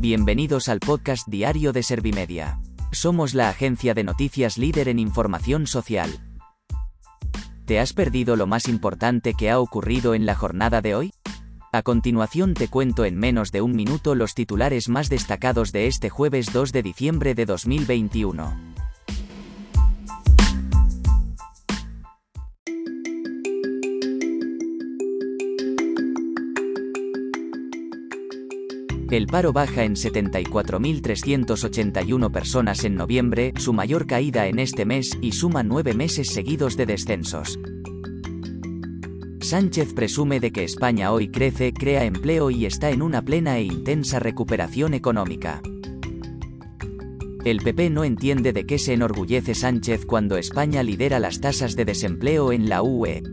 Bienvenidos al podcast diario de Servimedia. Somos la agencia de noticias líder en información social. ¿Te has perdido lo más importante que ha ocurrido en la jornada de hoy? A continuación te cuento en menos de un minuto los titulares más destacados de este jueves 2 de diciembre de 2021. El paro baja en 74.381 personas en noviembre, su mayor caída en este mes, y suma nueve meses seguidos de descensos. Sánchez presume de que España hoy crece, crea empleo y está en una plena e intensa recuperación económica. El PP no entiende de qué se enorgullece Sánchez cuando España lidera las tasas de desempleo en la UE.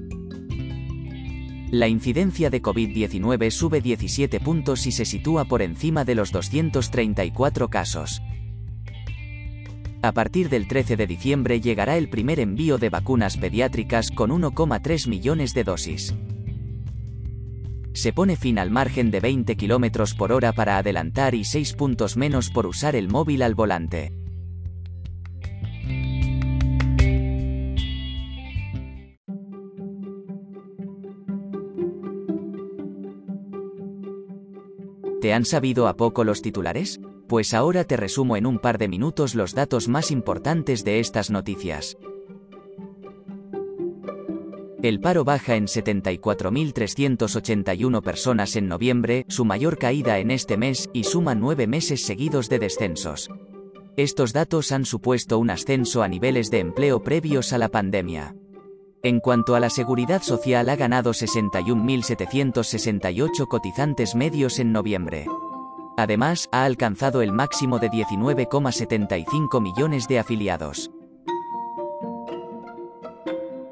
La incidencia de COVID-19 sube 17 puntos y se sitúa por encima de los 234 casos. A partir del 13 de diciembre llegará el primer envío de vacunas pediátricas con 1,3 millones de dosis. Se pone fin al margen de 20 km por hora para adelantar y 6 puntos menos por usar el móvil al volante. ¿Te han sabido a poco los titulares? Pues ahora te resumo en un par de minutos los datos más importantes de estas noticias. El paro baja en 74.381 personas en noviembre, su mayor caída en este mes, y suma nueve meses seguidos de descensos. Estos datos han supuesto un ascenso a niveles de empleo previos a la pandemia. En cuanto a la seguridad social ha ganado 61.768 cotizantes medios en noviembre. Además, ha alcanzado el máximo de 19,75 millones de afiliados.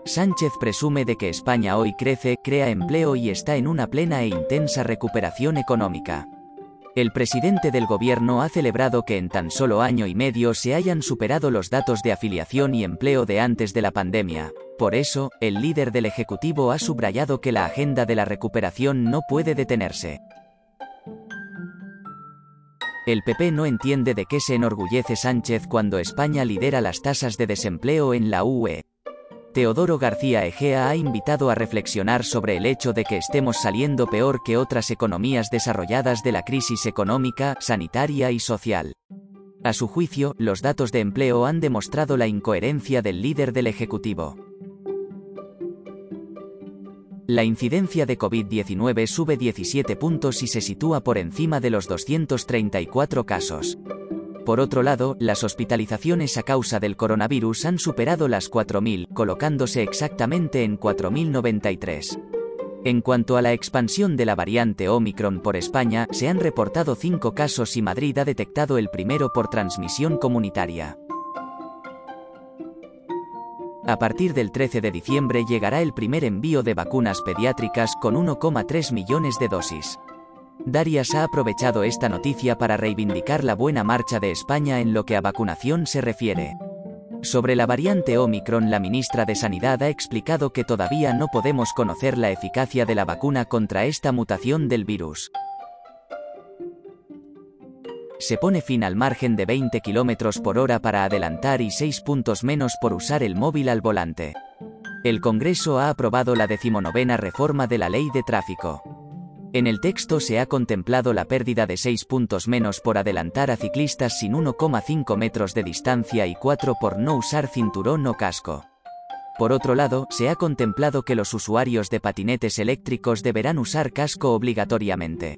Sánchez presume de que España hoy crece, crea empleo y está en una plena e intensa recuperación económica. El presidente del gobierno ha celebrado que en tan solo año y medio se hayan superado los datos de afiliación y empleo de antes de la pandemia. Por eso, el líder del Ejecutivo ha subrayado que la agenda de la recuperación no puede detenerse. El PP no entiende de qué se enorgullece Sánchez cuando España lidera las tasas de desempleo en la UE. Teodoro García Egea ha invitado a reflexionar sobre el hecho de que estemos saliendo peor que otras economías desarrolladas de la crisis económica, sanitaria y social. A su juicio, los datos de empleo han demostrado la incoherencia del líder del Ejecutivo. La incidencia de COVID-19 sube 17 puntos y se sitúa por encima de los 234 casos. Por otro lado, las hospitalizaciones a causa del coronavirus han superado las 4.000, colocándose exactamente en 4.093. En cuanto a la expansión de la variante Omicron por España, se han reportado cinco casos y Madrid ha detectado el primero por transmisión comunitaria. A partir del 13 de diciembre llegará el primer envío de vacunas pediátricas con 1,3 millones de dosis. Darias ha aprovechado esta noticia para reivindicar la buena marcha de España en lo que a vacunación se refiere. Sobre la variante Omicron, la ministra de Sanidad ha explicado que todavía no podemos conocer la eficacia de la vacuna contra esta mutación del virus. Se pone fin al margen de 20 km por hora para adelantar y 6 puntos menos por usar el móvil al volante. El Congreso ha aprobado la decimonovena reforma de la ley de tráfico. En el texto se ha contemplado la pérdida de 6 puntos menos por adelantar a ciclistas sin 1,5 metros de distancia y 4 por no usar cinturón o casco. Por otro lado, se ha contemplado que los usuarios de patinetes eléctricos deberán usar casco obligatoriamente.